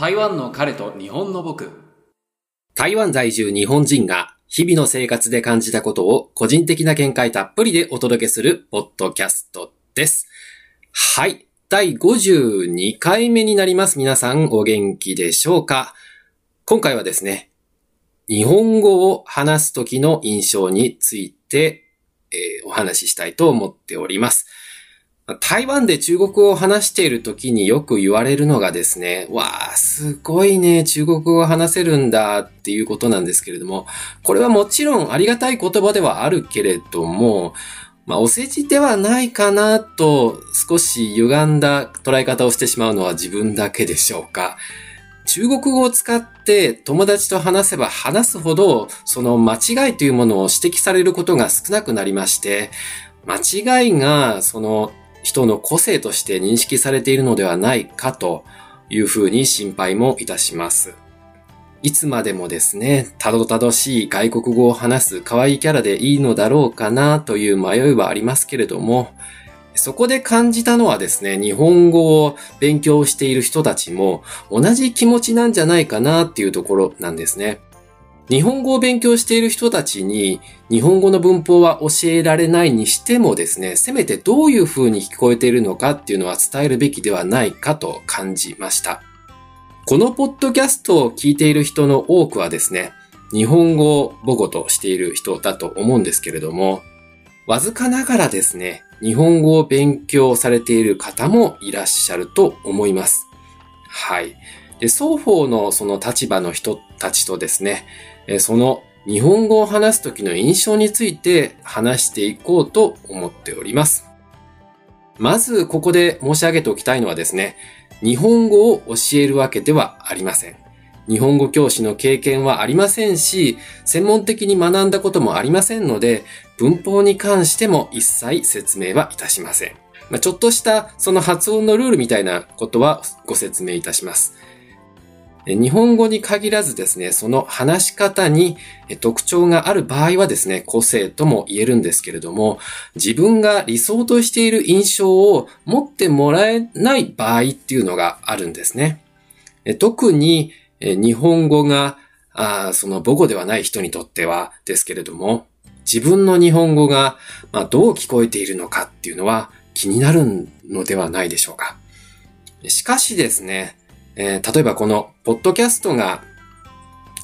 台湾の彼と日本の僕。台湾在住日本人が日々の生活で感じたことを個人的な見解たっぷりでお届けするポッドキャストです。はい。第52回目になります。皆さんお元気でしょうか？今回はですね、日本語を話す時の印象について、えーお話ししたいと思っております。台湾で中国語を話している時によく言われるのがですね、わあ、すごいね、中国語を話せるんだっていうことなんですけれども、これはもちろんありがたい言葉ではあるけれども、まあ、お世辞ではないかなと少し歪んだ捉え方をしてしまうのは自分だけでしょうか。中国語を使って友達と話せば話すほど、その間違いというものを指摘されることが少なくなりまして、間違いがその人の個性として認識されているのではないかというふうに心配もいたします。いつまでもですね、たどたどしい外国語を話す可愛いキャラでいいのだろうかなという迷いはありますけれども、そこで感じたのはですね、日本語を勉強している人たちも同じ気持ちなんじゃないかなっていうところなんですね。日本語を勉強している人たちに日本語の文法は教えられないにしてもですね、せめてどういう風に聞こえているのかっていうのは伝えるべきではないかと感じました。このポッドキャストを聞いている人の多くはですね、日本語を母語としている人だと思うんですけれども、わずかながらですね、日本語を勉強されている方もいらっしゃると思います。はい。で、双方のその立場の人たちとですね、えその日本語を話す時の印象について話していこうと思っております。まずここで申し上げておきたいのはですね、日本語を教えるわけではありません。日本語教師の経験はありませんし、専門的に学んだこともありませんので、文法に関しても一切説明はいたしません。まあ、ちょっとしたその発音のルールみたいなことはご説明いたします。日本語に限らずですね、その話し方に特徴がある場合はですね、個性とも言えるんですけれども、自分が理想としている印象を持ってもらえない場合っていうのがあるんですね。特に日本語がその母語ではない人にとってはですけれども、自分の日本語が、まあ、どう聞こえているのかっていうのは気になるのではないでしょうか。しかしですね、えー例えばこのポッドキャストが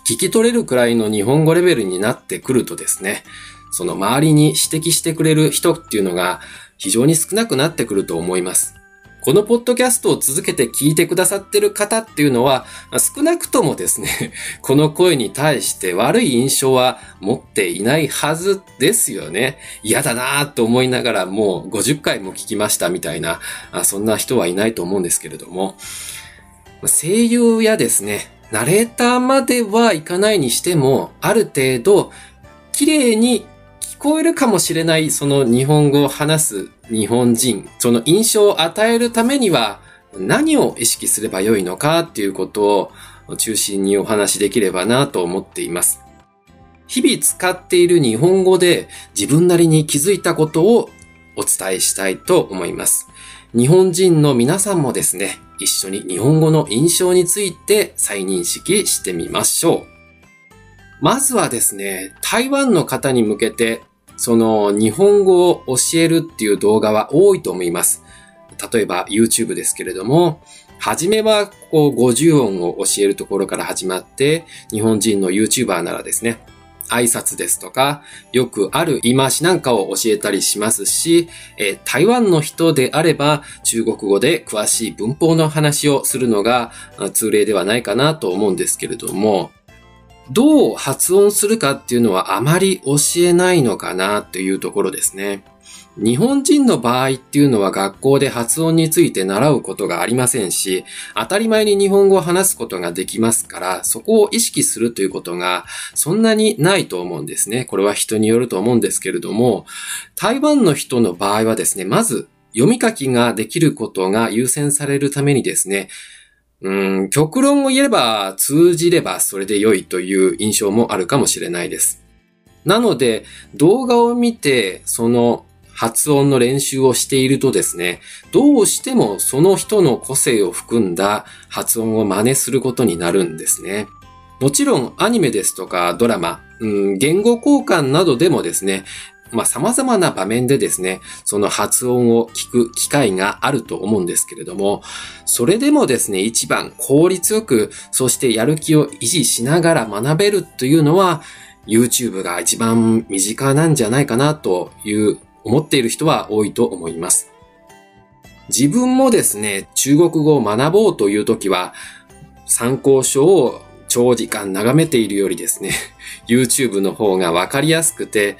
聞き取れるくらいの日本語レベルになってくるとですね、その周りに指摘してくれる人っていうのが非常に少なくなってくると思います。このポッドキャストを続けて聞いてくださってる方っていうのは、少なくともですね、この声に対して悪い印象は持っていないはずですよね。嫌だなぁと思いながらもう50回も聞きましたみたいな、そんな人はいないと思うんですけれども、声優やですね、ナレーターまではいかないにしても、ある程度、綺麗に聞こえるかもしれない、その日本語を話す日本人、その印象を与えるためには、何を意識すればよいのかっていうことを中心にお話しできればなと思っています。日々使っている日本語で自分なりに気づいたことをお伝えしたいと思います。日本人の皆さんもですね、一緒に日本語の印象について再認識してみましょう。まずはですね、台湾の方に向けて、その日本語を教えるっていう動画は多いと思います。例えば YouTube ですけれども、はじめはこう50音を教えるところから始まって、日本人の YouTuber ならですね、挨拶ですとか、よくある言い回しなんかを教えたりしますし、え台湾の人であれば中国語で詳しい文法の話をするのが通例ではないかなと思うんですけれども、どう発音するかっていうのはあまり教えないのかなというところですね。日本人の場合っていうのは学校で発音について習うことがありませんし、当たり前に日本語を話すことができますから、そこを意識するということがそんなにないと思うんですね。これは人によると思うんですけれども、台湾の人の場合はですね、まず読み書きができることが優先されるためにですね、うん、極論を言えば通じればそれで良いという印象もあるかもしれないです。なので、動画を見て、その発音の練習をしているとですね、どうしてもその人の個性を含んだ発音を真似することになるんですね。もちろんアニメですとかドラマ、うん、言語交換などでもですね、まあ様々な場面でですね、その発音を聞く機会があると思うんですけれども、それでもですね、一番効率よく、そしてやる気を維持しながら学べるというのは、YouTube が一番身近なんじゃないかなという思っている人は多いと思います。自分もですね、中国語を学ぼうというときは、参考書を長時間眺めているよりですね、YouTube の方がわかりやすくて、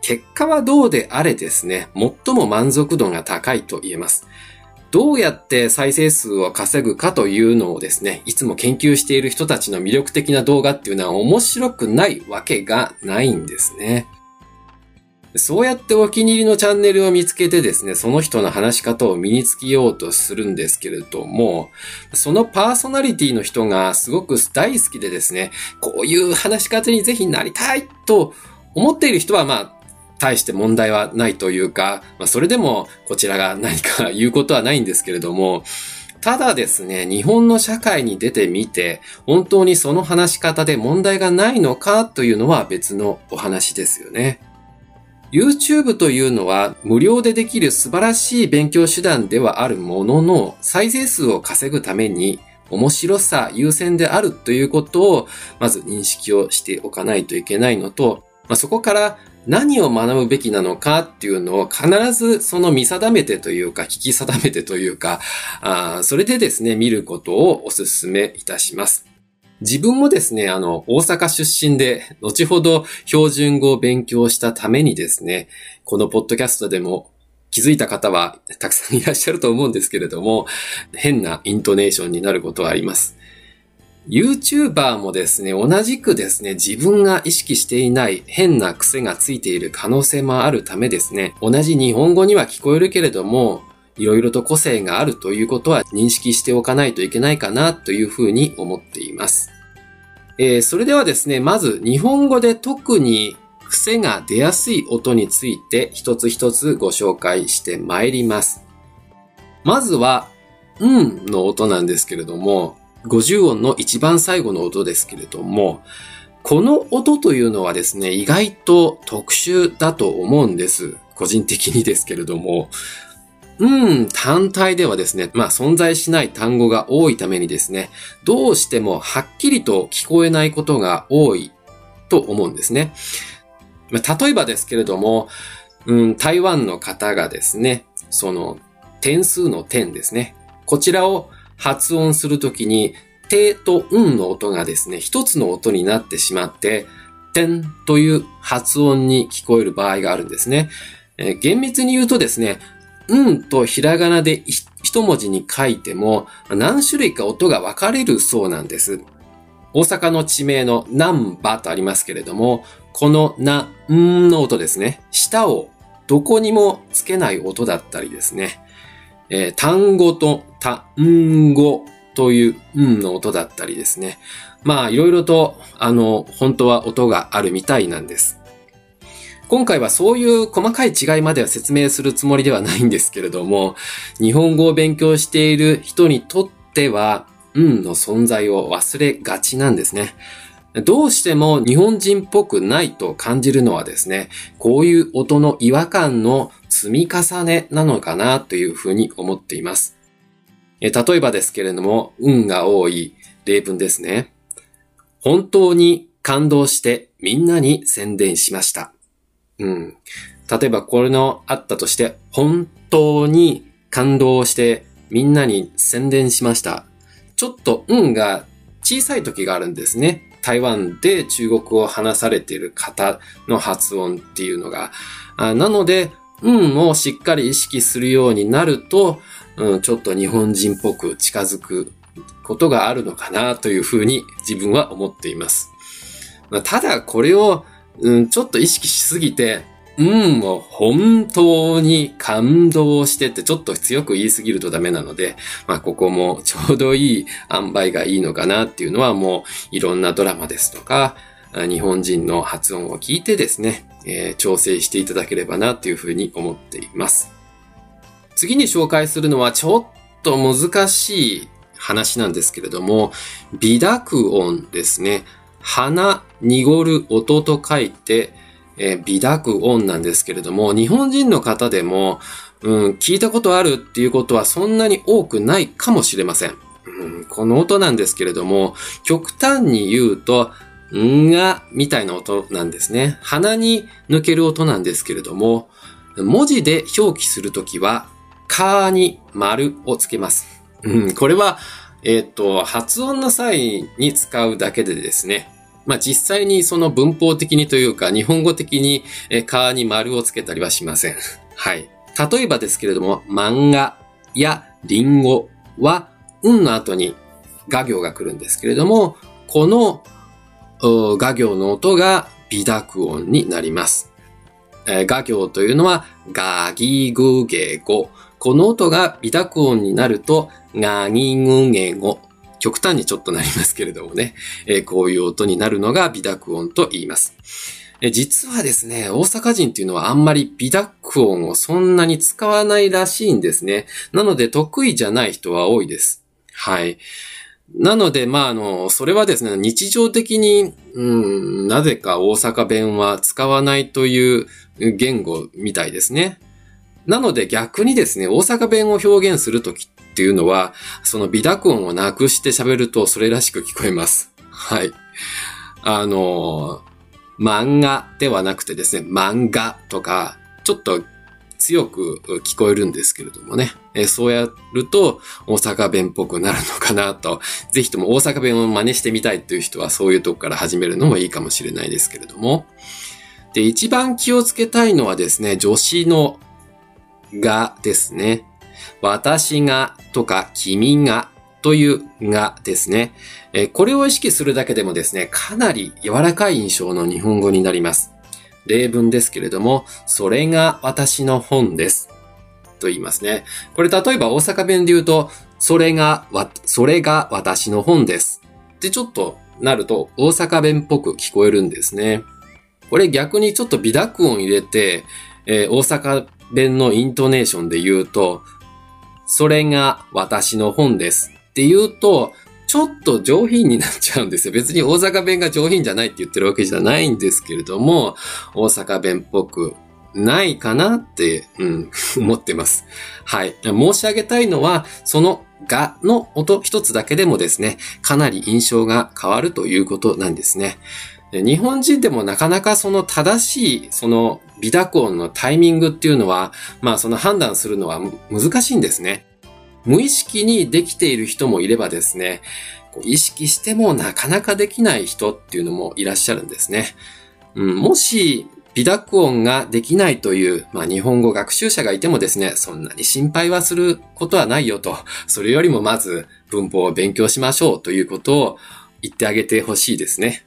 結果はどうであれですね、最も満足度が高いと言えます。どうやって再生数を稼ぐかというのをですね、いつも研究している人たちの魅力的な動画っていうのは面白くないわけがないんですね。そうやってお気に入りのチャンネルを見つけてですね、その人の話し方を身につけようとするんですけれども、そのパーソナリティの人がすごく大好きでですね、こういう話し方にぜひなりたいと思っている人はまあ、大して問題はないというか、まあ、それでもこちらが何か言うことはないんですけれども、ただですね、日本の社会に出てみて、本当にその話し方で問題がないのかというのは別のお話ですよね。YouTube というのは無料でできる素晴らしい勉強手段ではあるものの、再生数を稼ぐために面白さ優先であるということを、まず認識をしておかないといけないのと、まあ、そこから何を学ぶべきなのかっていうのを必ずその見定めてというか、聞き定めてというか、あそれでですね、見ることをお勧めいたします。自分もですね、あの、大阪出身で、後ほど標準語を勉強したためにですね、このポッドキャストでも気づいた方はたくさんいらっしゃると思うんですけれども、変なイントネーションになることはあります。YouTuber もですね、同じくですね、自分が意識していない変な癖がついている可能性もあるためですね、同じ日本語には聞こえるけれども、いろいろと個性があるということは認識しておかないといけないかなというふうに思っています。えー、それではですね、まず日本語で特に癖が出やすい音について一つ一つご紹介してまいります。まずは、うんの音なんですけれども、50音の一番最後の音ですけれども、この音というのはですね、意外と特殊だと思うんです。個人的にですけれども。うん、単体ではですね、まあ存在しない単語が多いためにですね、どうしてもはっきりと聞こえないことが多いと思うんですね。まあ、例えばですけれども、うん、台湾の方がですね、その点数の点ですね。こちらを発音するときに、てとうんの音がですね、一つの音になってしまって、てんという発音に聞こえる場合があるんですね。えー、厳密に言うとですね、うんとひらがなで一文字に書いても何種類か音が分かれるそうなんです。大阪の地名の南波とありますけれども、このな、んの音ですね。下をどこにもつけない音だったりですね。えー、単語と単語という、んの音だったりですね。まあ、いろいろと、あの、本当は音があるみたいなんです。今回はそういう細かい違いまでは説明するつもりではないんですけれども、日本語を勉強している人にとっては、んの存在を忘れがちなんですね。どうしても日本人っぽくないと感じるのはですね、こういう音の違和感の積み重ねなのかなというふうに思っています。例えばですけれども、運が多い例文ですね。本当に感動してみんなに宣伝しました。うん。例えばこれのあったとして、本当に感動してみんなに宣伝しました。ちょっと運が小さい時があるんですね。台湾で中国語を話されている方の発音っていうのが。あなので、運をしっかり意識するようになると、うん、ちょっと日本人っぽく近づくことがあるのかなというふうに自分は思っています。まあ、ただこれを、うん、ちょっと意識しすぎて、うん、もう本当に感動してってちょっと強く言いすぎるとダメなので、まあここもちょうどいい塩梅がいいのかなっていうのはもういろんなドラマですとか、日本人の発音を聞いてですね、えー、調整していただければなというふうに思っています。次に紹介するのはちょっと難しい話なんですけれども、微濁音ですね。花、濁る音と書いて、えー、微濁音なんですけれども、日本人の方でも、うん、聞いたことあるっていうことはそんなに多くないかもしれません。うん、この音なんですけれども、極端に言うと、んが、みたいな音なんですね。鼻に抜ける音なんですけれども、文字で表記するときは、かーに丸をつけます。うん、これは、えっ、ー、と、発音の際に使うだけでですね、まあ、実際にその文法的にというか、日本語的に、えー、かに丸をつけたりはしません。はい。例えばですけれども、漫画やリンゴは、うんの後に画行が来るんですけれども、この画行の音が微濁音になります。えー、画行というのは、ガギグゲゴ。この音が微濁音になると、ガギグゲゴ。極端にちょっとなりますけれどもね、えー、こういう音になるのが微濁音と言います。え実はですね、大阪人っていうのはあんまり微濁音をそんなに使わないらしいんですね。なので得意じゃない人は多いです。はい。なので、まあ、あの、それはですね、日常的に、うん、なぜか大阪弁は使わないという言語みたいですね。なので逆にですね、大阪弁を表現するときっていうのは、その微濁音をなくして喋るとそれらしく聞こえます。はい。あの、漫画ではなくてですね、漫画とか、ちょっと強く聞こえるんですけれどもね。えそうやると大阪弁っぽくなるのかなと。ぜひとも大阪弁を真似してみたいという人はそういうとこから始めるのもいいかもしれないですけれども。で、一番気をつけたいのはですね、助詞のがですね。私がとか君がというがですね。これを意識するだけでもですね、かなり柔らかい印象の日本語になります。例文ですけれども、それが私の本です。と言いますね。これ例えば大阪弁で言うと、それがわ、それが私の本です。ってちょっとなると大阪弁っぽく聞こえるんですね。これ逆にちょっと微濁音入れて、えー、大阪弁のイントネーションで言うと、それが私の本ですって言うと、ちょっと上品になっちゃうんですよ。別に大阪弁が上品じゃないって言ってるわけじゃないんですけれども、大阪弁っぽくないかなって、うん、思ってます。はい。申し上げたいのは、そのがの音一つだけでもですね、かなり印象が変わるということなんですね。日本人でもなかなかその正しい、その微濁音のタイミングっていうのは、まあその判断するのは難しいんですね。無意識にできている人もいればですね、意識してもなかなかできない人っていうのもいらっしゃるんですね。うん、もし、微濁音ができないという、まあ、日本語学習者がいてもですね、そんなに心配はすることはないよと、それよりもまず文法を勉強しましょうということを言ってあげてほしいですね。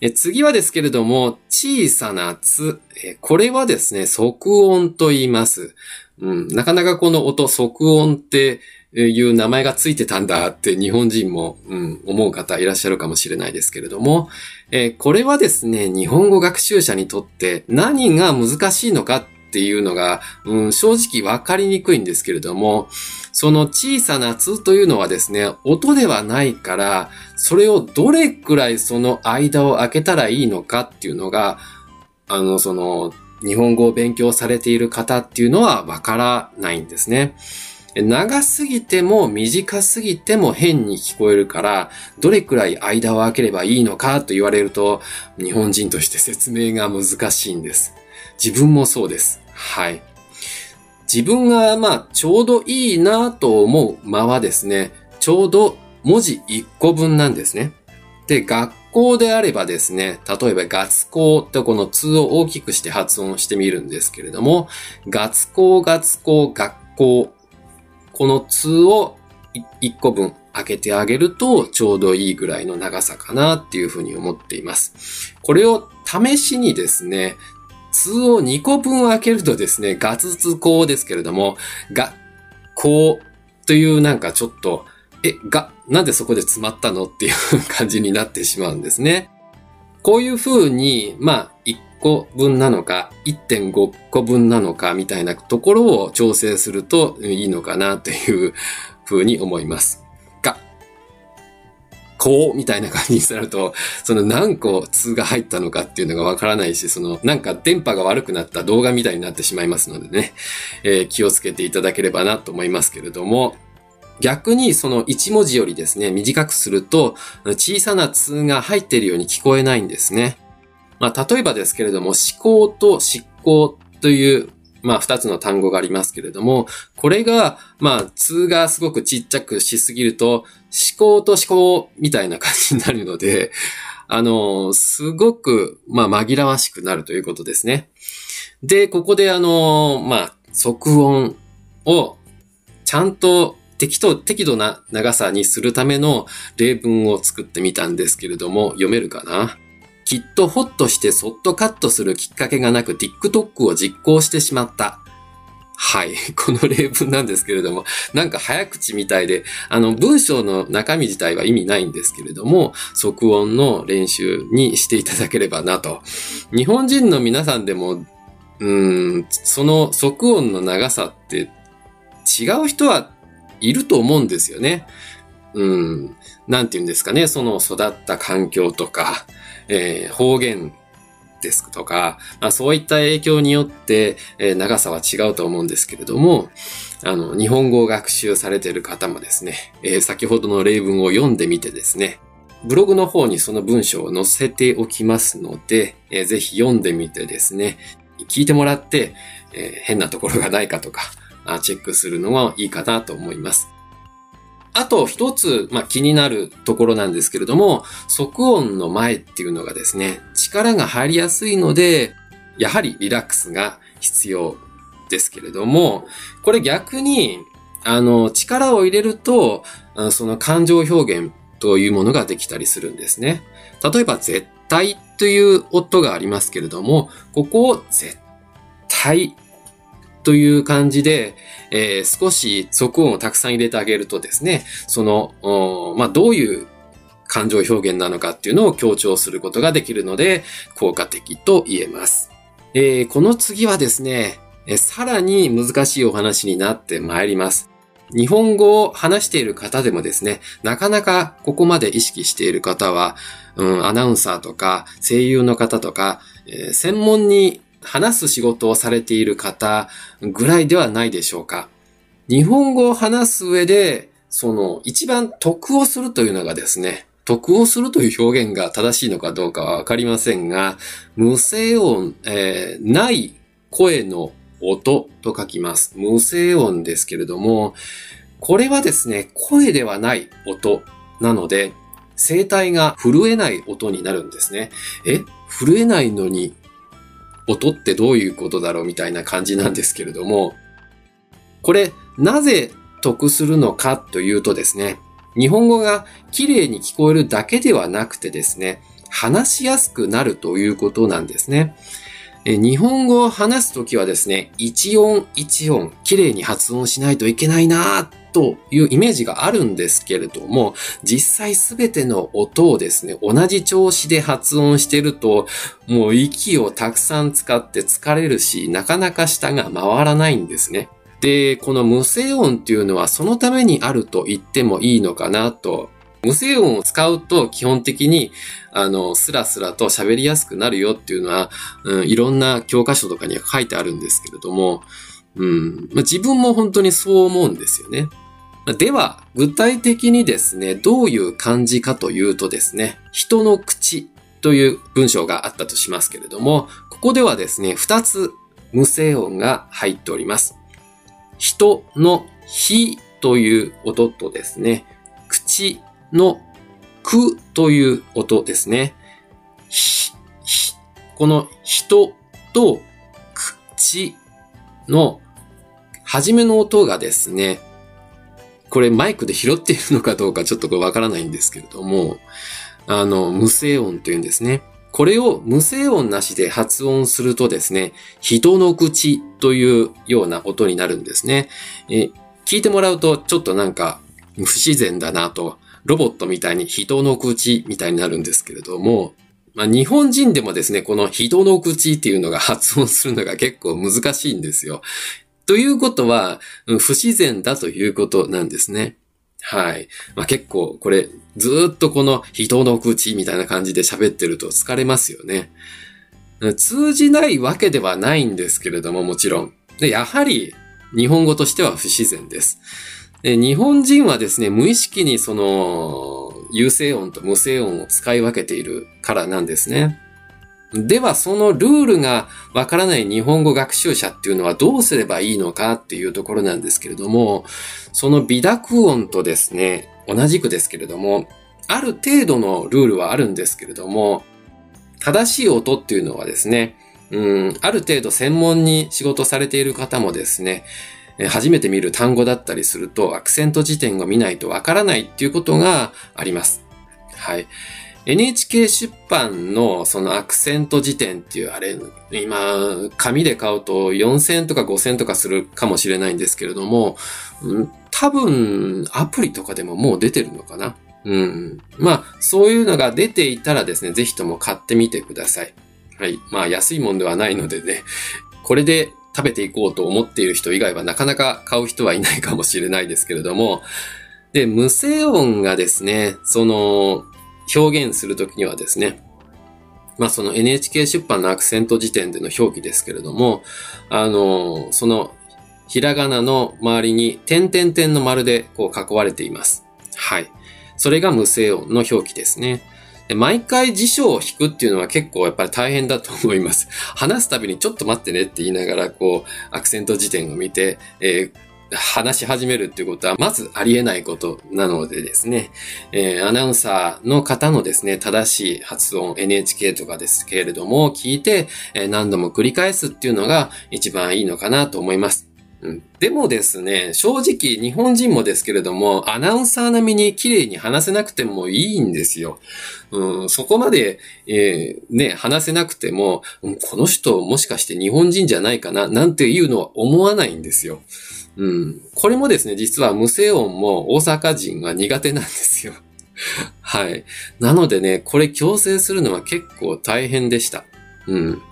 え次はですけれども、小さなつ。えこれはですね、即音と言います。うん、なかなかこの音、即音っていう名前がついてたんだって日本人も、うん、思う方いらっしゃるかもしれないですけれども、え、これはですね、日本語学習者にとって何が難しいのかっていうのが、うん、正直わかりにくいんですけれども、その小さなつというのはですね、音ではないから、それをどれくらいその間を開けたらいいのかっていうのが、あの、その、日本語を勉強されている方っていうのはわからないんですね。長すぎても短すぎても変に聞こえるから、どれくらい間を空ければいいのかと言われると、日本人として説明が難しいんです。自分もそうです。はい。自分がまあちょうどいいなと思う間はですね、ちょうど文字1個分なんですね。で、学校であればですね、例えば月校ってこの通を大きくして発音してみるんですけれども、月校、月校、学校、この通を1個分開けてあげるとちょうどいいぐらいの長さかなっていうふうに思っています。これを試しにですね、通を2個分開けるとですね、ガツツ校ですけれども、が、こうというなんかちょっとえ、が、なんでそこで詰まったのっていう感じになってしまうんですね。こういう風に、まあ、1個分なのか、1.5個分なのか、みたいなところを調整するといいのかな、という風に思います。こう、みたいな感じになると、その何個通が入ったのかっていうのがわからないし、そのなんか電波が悪くなった動画みたいになってしまいますのでね、えー、気をつけていただければなと思いますけれども、逆にその1文字よりですね、短くすると、小さな通が入っているように聞こえないんですね。まあ、例えばですけれども、思考と執行という、まあ、二つの単語がありますけれども、これが、まあ、通がすごくちっちゃくしすぎると、思考と思考みたいな感じになるので、あの、すごく、まあ、紛らわしくなるということですね。で、ここであの、まあ、即音をちゃんと適当、適度な長さにするための例文を作ってみたんですけれども、読めるかな？きっとホッとしてそっとカットするきっかけがなく TikTok を実行してしまった。はい。この例文なんですけれども、なんか早口みたいで、あの、文章の中身自体は意味ないんですけれども、即音の練習にしていただければなと。日本人の皆さんでも、うん、その即音の長さって違う人はいると思うんですよね。うん。なんて言うんですかね。その育った環境とか、えー、方言ですとか、まあ、そういった影響によって、えー、長さは違うと思うんですけれども、あの、日本語を学習されている方もですね、えー、先ほどの例文を読んでみてですね、ブログの方にその文章を載せておきますので、えー、ぜひ読んでみてですね、聞いてもらって、え、変なところがないかとか、チェックするのはいいかなと思います。あと一つ、まあ、気になるところなんですけれども、即音の前っていうのがですね、力が入りやすいので、やはりリラックスが必要ですけれども、これ逆に、あの、力を入れると、その感情表現というものができたりするんですね。例えば、絶対という音がありますけれども、ここを絶対という感じで、えー、少し即音をたくさん入れてあげるとですね、その、まあ、どういう感情表現なのかっていうのを強調することができるので、効果的と言えます。えー、この次はですね、えさらに難しいお話になってまいります。日本語を話している方でもですね、なかなかここまで意識している方は、うん、アナウンサーとか声優の方とか、えー、専門に話す仕事をされている方ぐらいではないでしょうか。日本語を話す上で、その一番得をするというのがですね、得をするという表現が正しいのかどうかはわかりませんが、無声音、えー、ない声の音と書きます。無声音ですけれども、これはですね、声ではない音なので、声帯が震えない音になるんですね。え？震えないのに音ってどういうことだろうみたいな感じなんですけれども、これ、なぜ得するのかというとですね、日本語が綺麗に聞こえるだけではなくてですね、話しやすくなるということなんですね。日本語を話すときはですね、一音一音綺麗に発音しないといけないなというイメージがあるんですけれども、実際すべての音をですね、同じ調子で発音してると、もう息をたくさん使って疲れるし、なかなか舌が回らないんですね。で、この無声音っていうのはそのためにあると言ってもいいのかなと無声音を使うと基本的に、あの、スラスラと喋りやすくなるよっていうのは、うん、いろんな教科書とかには書いてあるんですけれども、うん、まあ、自分も本当にそう思うんですよね。では、具体的にですね、どういう漢字かというとですね、人の口という文章があったとしますけれども、ここではですね、二つ無声音が入っております。人のひという音とですね、口のくという音ですね。ひ、ひ、この人と口の初めの音がですね、これマイクで拾っているのかどうかちょっとわからないんですけれども、あの、無声音というんですね。これを無声音なしで発音するとですね、人の口というような音になるんですね。え聞いてもらうとちょっとなんか不自然だなとロボットみたいに人の口みたいになるんですけれども、まあ、日本人でもですね、この人の口っていうのが発音するのが結構難しいんですよ。ということは、不自然だということなんですね。はい。まあ、結構これ、ずっとこの人の口みたいな感じで喋ってると疲れますよね。通じないわけではないんですけれども、もちろん。で、やはり、日本語としては不自然です。で日本人はですね、無意識にその、有声音と無声音を使い分けているからなんですね。では、そのルールがわからない日本語学習者っていうのはどうすればいいのかっていうところなんですけれども、その微濁音とですね、同じくですけれども、ある程度のルールはあるんですけれども、正しい音っていうのはですね、うん、ある程度専門に仕事されている方もですね、初めて見る単語だったりすると、アクセント辞典を見ないとわからないっていうことがあります。はい。NHK 出版のそのアクセント辞典っていうあれ、今、紙で買うと4000とか5000とかするかもしれないんですけれども、多分アプリとかでももう出てるのかなうん。まあ、そういうのが出ていたらですね、ぜひとも買ってみてください。はい。まあ、安いもんではないのでね、これで食べていこうと思っている人以外はなかなか買う人はいないかもしれないですけれども、で、無声音がですね、その、表現するときにはですね、まあその NHK 出版のアクセント辞典での表記ですけれども、あの、そのひらがなの周りに点々点の丸でこう囲われています。はい。それが無声音の表記ですね。毎回辞書を引くっていうのは結構やっぱり大変だと思います。話すたびにちょっと待ってねって言いながら、こう、アクセント辞典を見て、えー話し始めるっていうことは、まずありえないことなのでですね、えー、アナウンサーの方のですね、正しい発音、NHK とかですけれども、聞いて、えー、何度も繰り返すっていうのが一番いいのかなと思います。でもですね、正直日本人もですけれども、アナウンサー並みに綺麗に話せなくてもいいんですよ。うん、そこまで、えー、ね、話せなくても、この人もしかして日本人じゃないかな、なんていうのは思わないんですよ。うん。これもですね、実は無声音も大阪人は苦手なんですよ。はい。なのでね、これ強制するのは結構大変でした。うん。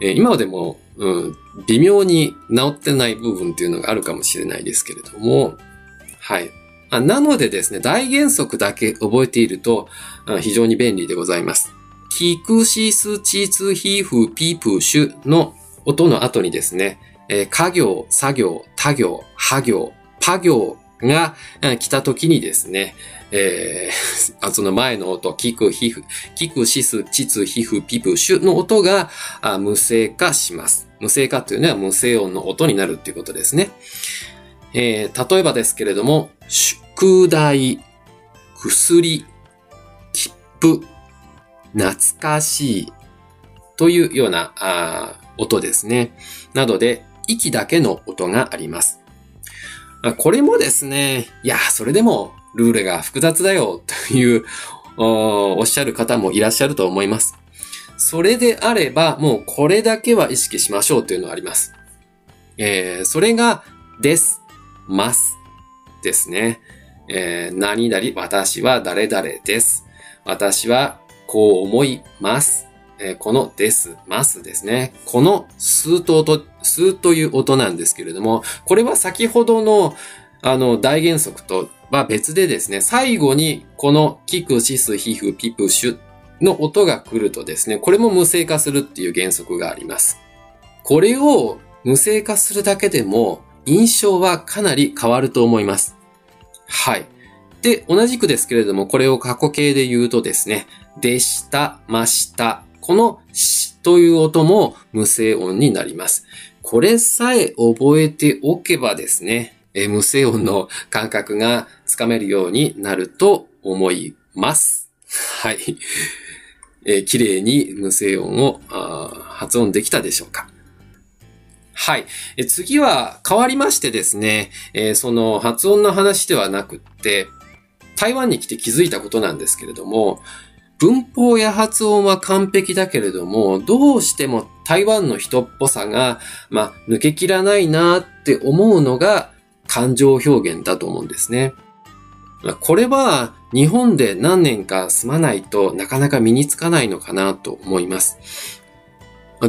えー、今でもうん、微妙に治ってない部分っていうのがあるかもしれないですけれども、はい。あなのでですね、大原則だけ覚えていると非常に便利でございます。キクシスチツヒーフピープシュの音の後にですね、えー、家業、作業、他行、派行、パ行が来た時にですね、えー、その前の音、キク、ヒフ、キク、シス、チツ、ヒフ、ピプ、シュの音が無声化します。無声化というのは無声音の音になるっていうことですね。えー、例えばですけれども、宿題、薬、切符、懐かしいというような音ですね。などで、息だけの音があります。これもですね、いや、それでもルールが複雑だよというおっしゃる方もいらっしゃると思います。それであれば、もうこれだけは意識しましょうというのがあります。えー、それが、です、ます、ですね。えー、何々、私は誰々です。私はこう思います。えー、このです、ますですね。このスーと音、スーという音なんですけれども、これは先ほどの、あの、大原則とは別でですね、最後にこのキク、シス、ヒフ、ピプ、シュの音が来るとですね、これも無声化するっていう原則があります。これを無声化するだけでも印象はかなり変わると思います。はい。で、同じくですけれども、これを過去形で言うとですね、でした、ました。このしという音も無声音になります。これさえ覚えておけばですね、え無声音の感覚がつかめるようになると思います。はい。え、綺麗に無声音を発音できたでしょうかはい。え次は変わりましてですね、えー、その発音の話ではなくって、台湾に来て気づいたことなんですけれども、文法や発音は完璧だけれども、どうしても台湾の人っぽさが、まあ、抜けきらないなって思うのが感情表現だと思うんですね。これは日本で何年か住まないとなかなか身につかないのかなと思います。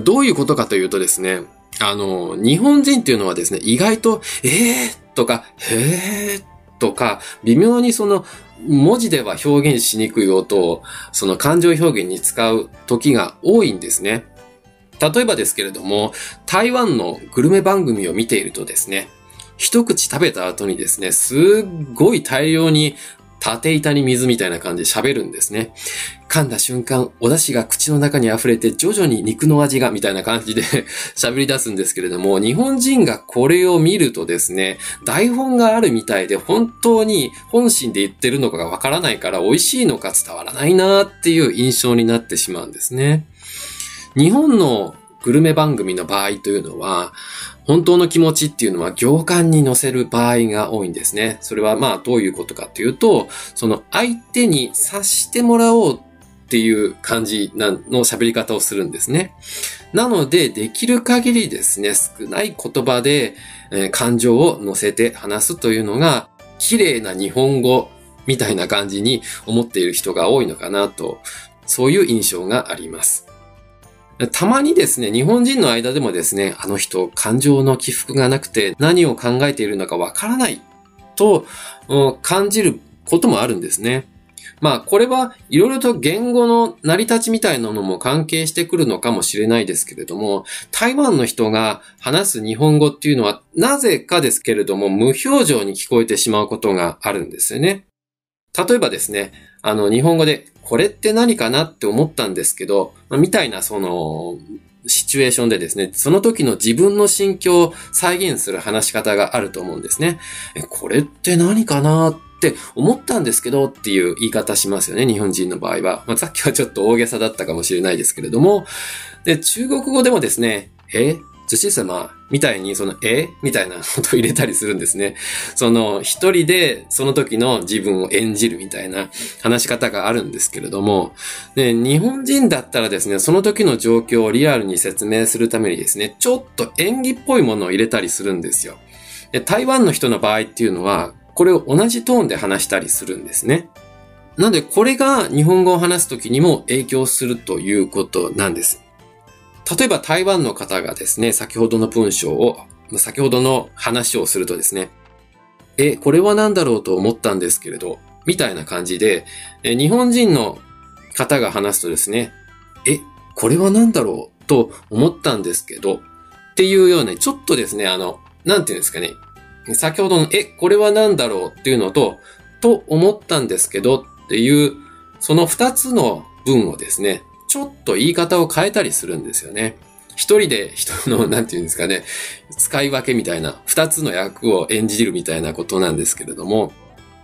どういうことかというとですね、あの、日本人っていうのはですね、意外と、えーとか、へーとか、微妙にその、文字では表現しにくい音を、その感情表現に使う時が多いんですね。例えばですけれども、台湾のグルメ番組を見ているとですね、一口食べた後にですね、すっごい大量に縦板に水みたいな感じで喋るんですね。噛んだ瞬間、お出汁が口の中に溢れて徐々に肉の味がみたいな感じで 喋り出すんですけれども、日本人がこれを見るとですね、台本があるみたいで本当に本心で言ってるのかがわからないから美味しいのか伝わらないなっていう印象になってしまうんですね。日本のグルメ番組の場合というのは、本当の気持ちっていうのは行間に乗せる場合が多いんですね。それはまあどういうことかっていうと、その相手に察してもらおうっていう感じの喋り方をするんですね。なので、できる限りですね、少ない言葉で、え、感情を乗せて話すというのが、綺麗な日本語みたいな感じに思っている人が多いのかなと、そういう印象があります。たまにですね、日本人の間でもですね、あの人、感情の起伏がなくて何を考えているのかわからないと、感じることもあるんですね。まあ、これはいろいろと言語の成り立ちみたいなのも関係してくるのかもしれないですけれども、台湾の人が話す日本語っていうのは、なぜかですけれども、無表情に聞こえてしまうことがあるんですよね。例えばですね、あの、日本語で、これって何かなって思ったんですけど、まあ、みたいなその、シチュエーションでですね、その時の自分の心境を再現する話し方があると思うんですね。え、これって何かなって思ったんですけどっていう言い方しますよね、日本人の場合は。まあ、さっきはちょっと大げさだったかもしれないですけれども、で、中国語でもですね、え寿司様みたいに、その、えみたいなことを入れたりするんですね。その、一人でその時の自分を演じるみたいな話し方があるんですけれども、で、日本人だったらですね、その時の状況をリアルに説明するためにですね、ちょっと演技っぽいものを入れたりするんですよ。で、台湾の人の場合っていうのは、これを同じトーンで話したりするんですね。なので、これが日本語を話すときにも影響するということなんです。例えば台湾の方がですね、先ほどの文章を、先ほどの話をするとですね、え、これは何だろうと思ったんですけれど、みたいな感じで、え日本人の方が話すとですね、え、これは何だろうと思ったんですけど、っていうような、ちょっとですね、あの、なんていうんですかね、先ほどの、え、これは何だろうっていうのと、と思ったんですけどっていう、その二つの文をですね、ちょっと言い方を変えたりするんですよね。一人で人の、なんて言うんですかね、使い分けみたいな、二つの役を演じるみたいなことなんですけれども、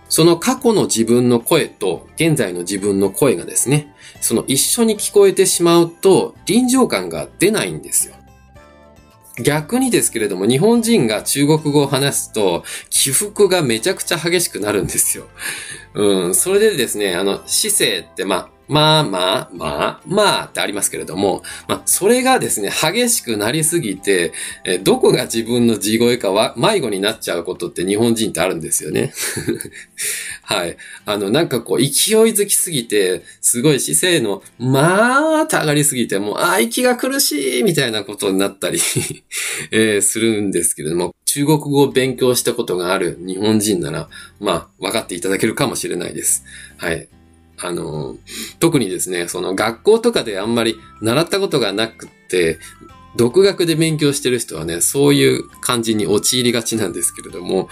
その過去の自分の声と現在の自分の声がですね、その一緒に聞こえてしまうと臨場感が出ないんですよ。逆にですけれども、日本人が中国語を話すと、起伏がめちゃくちゃ激しくなるんですよ。うん、それでですね、あの、姿勢って、まあ、まあまあ、まあ、まあってありますけれども、まあ、それがですね、激しくなりすぎて、えどこが自分の地声かは迷子になっちゃうことって日本人ってあるんですよね。はい。あの、なんかこう、勢いづきすぎて、すごい姿勢の、まあって上がりすぎて、もう、あ、息が苦しいみたいなことになったり えー、するんですけれども、中国語を勉強したことがある日本人なら、まあ、分かっていただけるかもしれないです。はい。あの、特にですね、その学校とかであんまり習ったことがなくって、独学で勉強してる人はね、そういう感じに陥りがちなんですけれども、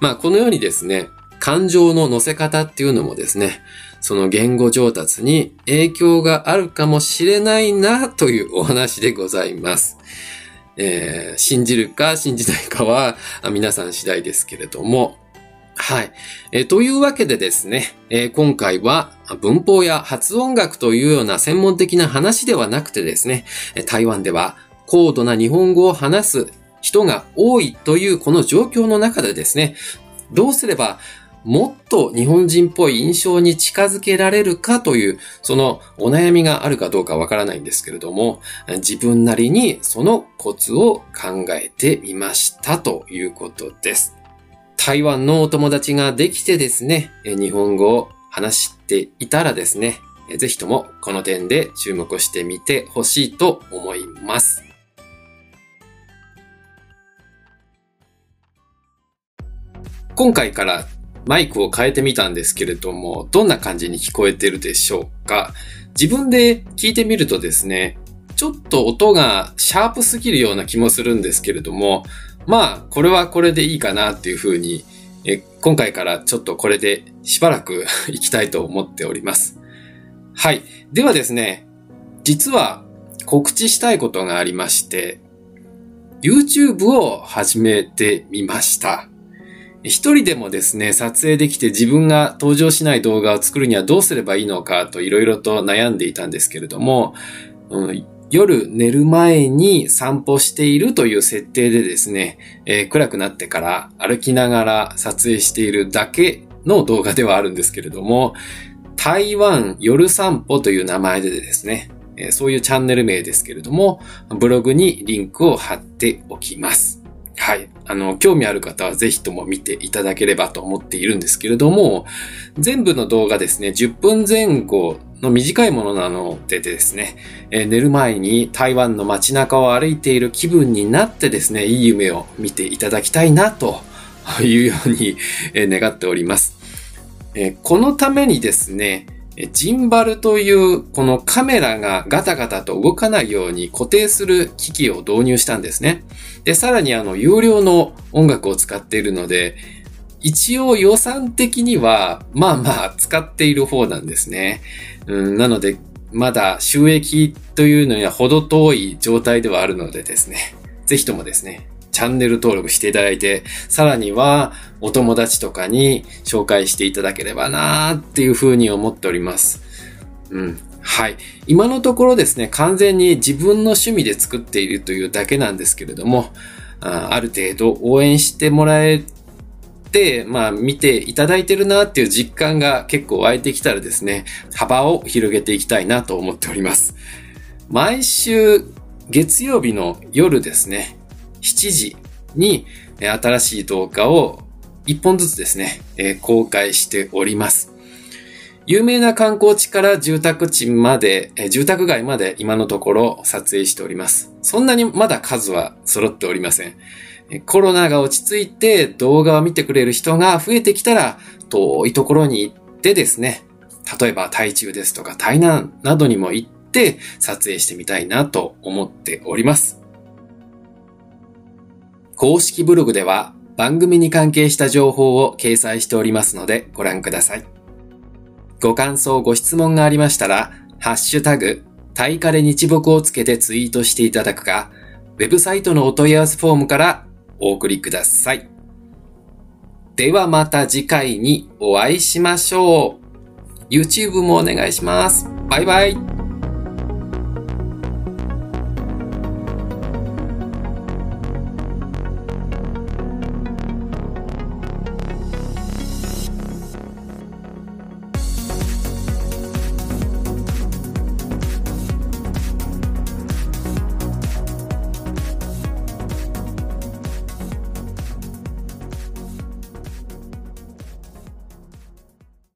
まあこのようにですね、感情の乗せ方っていうのもですね、その言語上達に影響があるかもしれないなというお話でございます。えー、信じるか信じないかは皆さん次第ですけれども、はい。え、というわけでですね、え、今回は文法や発音楽というような専門的な話ではなくてですね、台湾では高度な日本語を話す人が多いというこの状況の中でですね、どうすればもっと日本人っぽい印象に近づけられるかという、そのお悩みがあるかどうかわからないんですけれども、自分なりにそのコツを考えてみましたということです。台湾のお友達ができてですね、日本語を話していたらですね、ぜひともこの点で注目してみてほしいと思います。今回からマイクを変えてみたんですけれども、どんな感じに聞こえてるでしょうか？自分で聞いてみるとですね、ちょっと音がシャープすぎるような気もするんですけれども、まあ、これはこれでいいかなっていうふうに、え今回からちょっとこれでしばらく 行きたいと思っております。はい。ではですね、実は告知したいことがありまして、YouTube を始めてみました。一人でもですね、撮影できて自分が登場しない動画を作るにはどうすればいいのかといろいろと悩んでいたんですけれども、うん、夜寝る前に散歩しているという設定でですね、えー、暗くなってから歩きながら撮影しているだけの動画ではあるんですけれども、台湾夜散歩という名前でですね、えー、そういうチャンネル名ですけれども、ブログにリンクを貼っておきます。はい。あの、興味ある方はぜひとも見ていただければと思っているんですけれども、全部の動画ですね、10分前後の短いものなのでですね、えー、寝る前に台湾の街中を歩いている気分になってですね、いい夢を見ていただきたいなと いうように願っております。えー、このためにですね、ジンバルというこのカメラがガタガタと動かないように固定する機器を導入したんですね。で、さらにあの、有料の音楽を使っているので、一応予算的には、まあまあ使っている方なんですね。うん、なので、まだ収益というのには程遠い状態ではあるのでですね。ぜひともですね、チャンネル登録していただいて、さらにはお友達とかに紹介していただければなーっていうふうに思っております。うん。はい。今のところですね、完全に自分の趣味で作っているというだけなんですけれども、あある程度応援してもらえ、まあ見ていただいてるなっていう実感が結構湧いてきたらですね、幅を広げていきたいなと思っております。毎週月曜日の夜ですね、7時に新しい動画を1本ずつですね、公開しております。有名な観光地から住宅地まで、住宅街まで今のところ撮影しております。そんなにまだ数は揃っておりません。コロナが落ち着いて動画を見てくれる人が増えてきたら遠いところに行ってですね、例えば台中ですとか台南などにも行って撮影してみたいなと思っております。公式ブログでは番組に関係した情報を掲載しておりますのでご覧ください。ご感想、ご質問がありましたら、ハッシュタグ、タイカレ日木をつけてツイートしていただくか、ウェブサイトのお問い合わせフォームからお送りください。ではまた次回にお会いしましょう。YouTube もお願いします。バイバイ。